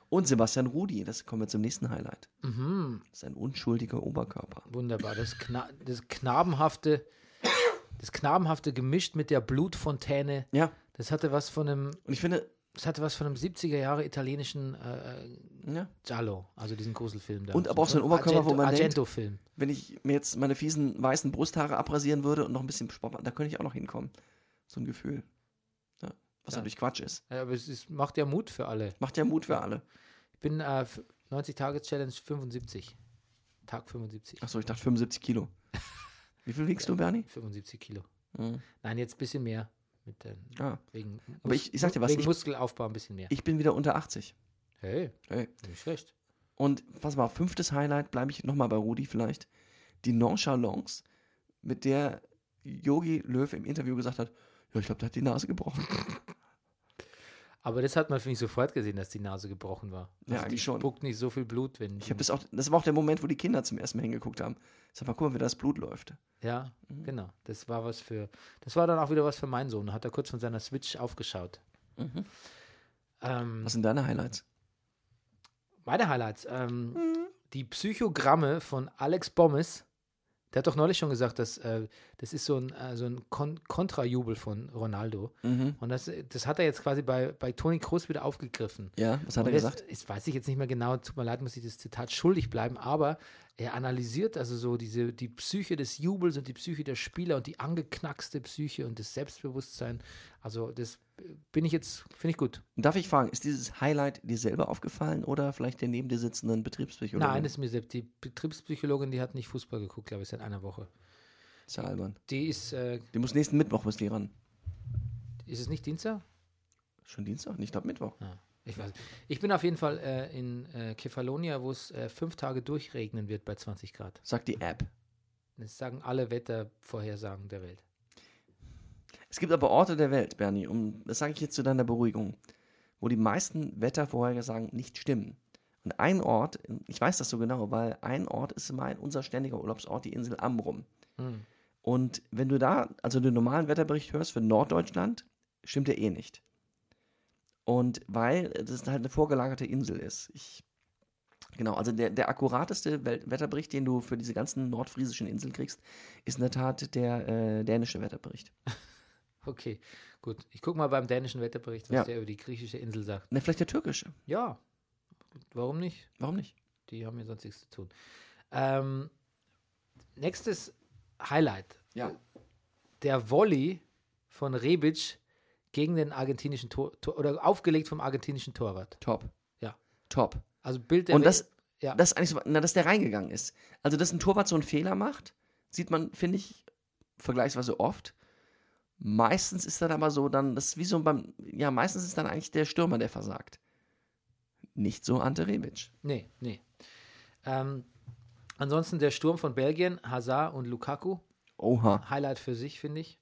Und Sebastian Rudi, das kommen wir zum nächsten Highlight. Mhm. Das ist ein unschuldiger Oberkörper. Wunderbar. Das, Kna das knabenhafte, das knabenhafte gemischt mit der Blutfontäne. Ja, Das hatte was von einem, und ich finde, das hatte was von einem 70er Jahre italienischen äh, ja, Giallo, also diesen Gruselfilm da. Und aber auch so ein Oberkörper, wo man denkt- Argento-Film. wenn ich mir jetzt meine fiesen weißen Brusthaare abrasieren würde und noch ein bisschen Sport machen, da könnte ich auch noch hinkommen. So ein Gefühl. Was Ja. natürlich Quatsch ist. Ja, aber es ist, macht ja Mut für alle. Macht ja Mut für alle. Ich bin äh, 90-Tage-Challenge 75. Tag 75. Achso, ich dachte 75 Kilo. [laughs] Wie viel wiegst du, Bernie? 75 Kilo. Mhm. Nein, jetzt ein bisschen mehr. Mit, ähm, Ah. wegen Aber ich- ich sag dir was, wegen ich- Muskelaufbau ein bisschen mehr. Ich bin wieder unter 80. hey, Hey. nicht schlecht. Und pass mal, fünftes Highlight, bleibe ich nochmal bei Rudi vielleicht. Die Nonchalance, mit der Yogi Löw im Interview gesagt hat, ja, ich glaube, der hat die Nase gebrochen. [laughs] Aber das hat man, finde ich, sofort gesehen, dass die Nase gebrochen war. Ja, Also die eigentlich schon. spuckt nicht so viel Blut, wenn. Ich habe das auch, das war auch der Moment, wo die Kinder zum ersten Mal hingeguckt haben. Sag mal, guck mal, wie das Blut läuft. Ja, Mhm. genau. Das war was für. Das war dann auch wieder was für meinen Sohn. Hat er kurz von seiner Switch aufgeschaut. Ähm, Mhm. Was sind deine Highlights? meine Highlights. Ähm, Mhm. Die Psychogramme von Alex Bommes Der hat doch neulich schon gesagt, dass äh, das ist so ein, äh, so ein Kon Kontrajubel von Ronaldo. Mhm. Und das, das hat er jetzt quasi bei, bei Toni Kroos wieder aufgegriffen. Ja, was hat Und er gesagt? jetzt weiß ich jetzt nicht mehr genau, tut mir leid, muss ich das Zitat schuldig bleiben, aber er analysiert also so diese, die Psyche des Jubels und die Psyche der Spieler und die angeknackste Psyche und das Selbstbewusstsein. Also das bin ich jetzt, finde ich gut. Darf ich fragen, ist dieses Highlight dir selber aufgefallen oder vielleicht der neben dir sitzenden Betriebspsychologin? Nein, ist mir selbst. Die Betriebspsychologin, die hat nicht Fußball geguckt, glaube ich, seit einer Woche. ist ja albern. Die ist, äh, Die muss nächsten Mittwoch muss die ran. ist es nicht Dienstag? Schon Dienstag? Ich glaube Mittwoch. Ja, ich weiß. Ich bin auf jeden Fall äh, in äh, Kefalonia, wo es äh, fünf Tage durchregnen wird bei 20 Grad. Sagt die App. Das sagen alle Wettervorhersagen der Welt. Es gibt aber Orte der Welt, Bernie, um, das sage ich jetzt zu deiner Beruhigung, wo die meisten Wettervorhersagen nicht stimmen. Und ein Ort, ich weiß das so genau, weil ein Ort ist mein, unser ständiger Urlaubsort, die Insel Amrum. Hm. Und wenn du da, also den normalen Wetterbericht hörst für Norddeutschland, stimmt der eh nicht. Und weil das halt eine vorgelagerte Insel ist. Ich, genau, also der, der akkurateste Welt Wetterbericht, den du für diese ganzen nordfriesischen Inseln kriegst, ist in der Tat der äh, dänische Wetterbericht. [laughs] Okay, gut. Ich gucke mal beim dänischen Wetterbericht, was Ja. der über die griechische Insel sagt. Ne, vielleicht der türkische. Ja, warum nicht? Warum nicht? Die haben ja sonst nichts zu tun. Ähm, nächstes Highlight. Ja. Der Volley von Rebic gegen den argentinischen Tor, Tor oder aufgelegt vom argentinischen Torwart. Top. Ja. Top. Also Bild der Und das, ja. das ist eigentlich so, na, dass der reingegangen ist. Also, dass ein Torwart so einen Fehler macht, sieht man, finde ich, vergleichsweise oft. Meistens ist dann aber so, dann, das ist wie so beim, ja, meistens ist dann eigentlich der Stürmer, der versagt. Nicht so Ante Rebic. Nee, nee. Ähm, ansonsten der Sturm von Belgien, Hazard und Lukaku. Oha. Highlight für sich, finde ich.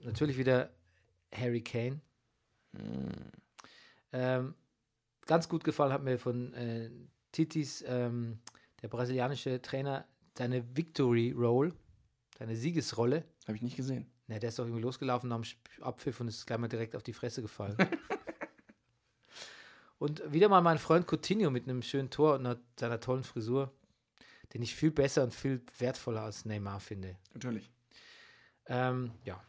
Natürlich wieder Harry Kane. Ähm, ganz gut gefallen hat mir von äh, Titis, ähm, der brasilianische Trainer, seine Victory Roll, seine Siegesrolle. Habe ich nicht gesehen. Na, der ist doch irgendwie losgelaufen am Abpfiff und ist gleich mal direkt auf die Fresse gefallen. [laughs] und wieder mal mein Freund Coutinho mit einem schönen Tor und einer, seiner tollen Frisur, den ich viel besser und viel wertvoller als Neymar finde. Natürlich. Ähm, ja.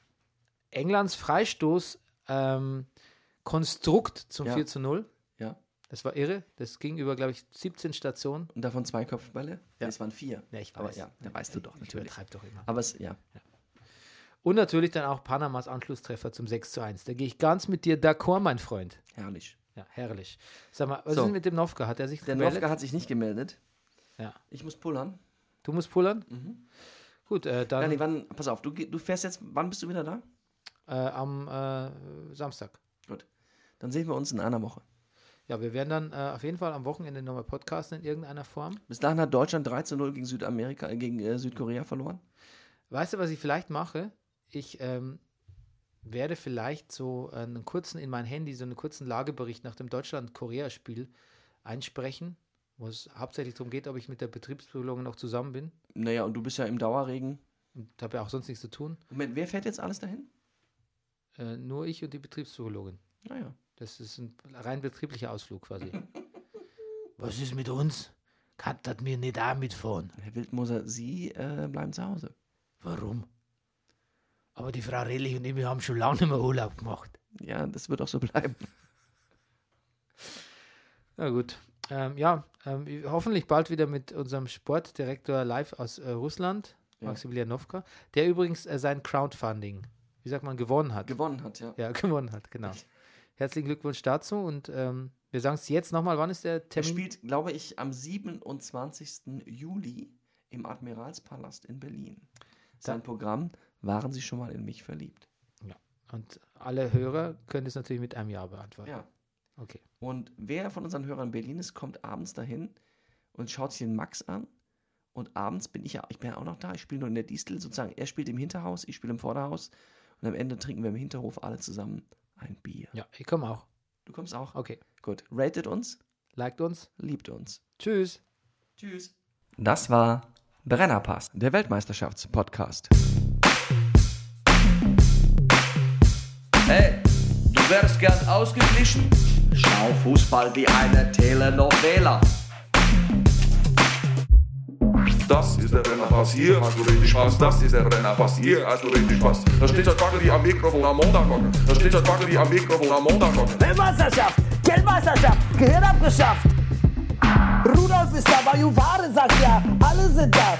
Englands Freistoß ähm, Konstrukt zum Ja. 4 zu 0. Ja. Das war irre. Das ging über, glaube ich, 17 Stationen. Und davon zwei Kopfbälle? Ja. Es waren vier. Ja, ich Aber weiß. ja, da weißt du doch, Ich natürlich. übertreibe doch immer. Aber es, ja. Und natürlich dann auch Panamas Anschlusstreffer zum 6 zu 1. Da gehe ich ganz mit dir d'accord, mein Freund. Herrlich. Ja, herrlich. Sag mal, was So. ist denn mit dem Novka? Hat er sich Der gemeldet? Novka hat sich nicht gemeldet. Ja. Ich muss pullern. Du musst pullern? Gut, äh, dann Bernie, wann, pass auf, du, du fährst jetzt, wann bist du wieder da? äh, am äh, Samstag. Gut. Dann sehen wir uns in einer Woche. Ja, wir werden dann äh, auf jeden Fall am Wochenende nochmal podcasten in irgendeiner Form. Bis dahin hat Deutschland 3 zu 0 gegen Südamerika, äh, gegen äh, Südkorea verloren. Weißt du, was ich vielleicht mache? Ich ähm, werde vielleicht so einen kurzen in mein Handy, so einen kurzen Lagebericht nach dem Deutschland-Korea-Spiel einsprechen, wo es hauptsächlich darum geht, ob ich mit der Betriebspsychologin noch zusammen bin. Naja, und du bist ja im Dauerregen. Und habe ja auch sonst nichts zu tun. Moment, wer fährt jetzt alles dahin? Äh, nur ich und die Betriebspsychologin. Naja. Das ist ein rein betrieblicher Ausflug quasi. [laughs] Was ist mit uns? Kann das mir nicht auch mitfahren? Herr Wildmoser, Sie äh, bleiben zu Hause. Warum? Aber die Frau Rellich und ich, wir haben schon lange nicht mehr Urlaub gemacht. Ja, das wird auch so bleiben. [laughs] Na gut. Ähm, ja, ähm, hoffentlich bald wieder mit unserem Sportdirektor live aus äh, Russland, Ja. Maximilian Nowka, der übrigens äh, sein Crowdfunding, wie sagt man, gewonnen hat. Gewonnen hat, ja. ja, [laughs] gewonnen hat, genau. [laughs] Herzlichen Glückwunsch dazu und ähm, wir sagen es jetzt nochmal, wann ist der Er Termin? spielt, glaube ich, am 27. Juli im Admiralspalast in Berlin. Sein Programm Waren Sie schon mal in mich verliebt? Und alle Hörer können es natürlich mit einem Ja beantworten. Ja. Okay. Und wer von unseren Hörern in Berlin ist, kommt abends dahin und schaut sich den Max an. Und abends bin ich ja, ich bin ja auch noch da. Ich spiele nur in der Distel sozusagen. Er spielt im Hinterhaus, ich spiele im Vorderhaus. Und am Ende trinken wir im Hinterhof alle zusammen ein Bier. Ja, ich komme auch. Du kommst auch? Okay. Gut. Ratet uns, Liked uns. liebt uns. Tschüss. Tschüss. Das war Brennerpass. Der Weltmeisterschaftspodcast. Hey, du wärst gern ausgeglichen? Schau Fußball wie eine Telenovela. Das ist der Rennerpass, hier hast du richtig Spaß. Das ist der Rennerpass, hier hast du richtig Spaß. Da steht das Baggeri am Mikrofon am Montagmorgen. Da steht das Baggeri am Mikrofon am Montagmorgen. Weltmeisterschaft, Geldmeisterschaft, Gehirn abgeschafft. Rudolf ist da, Bajuware sagt ja, alle sind da.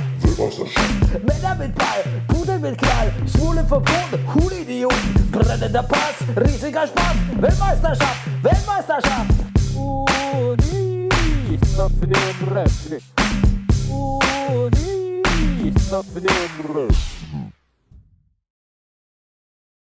Männer mit Ball, Pudel mit Knall, Schwule verboten, Hulidioten, brennender Pass, riesiger Spaß, Weltmeisterschaft, Weltmeisterschaft. Unista för den röst. Unista för den röst.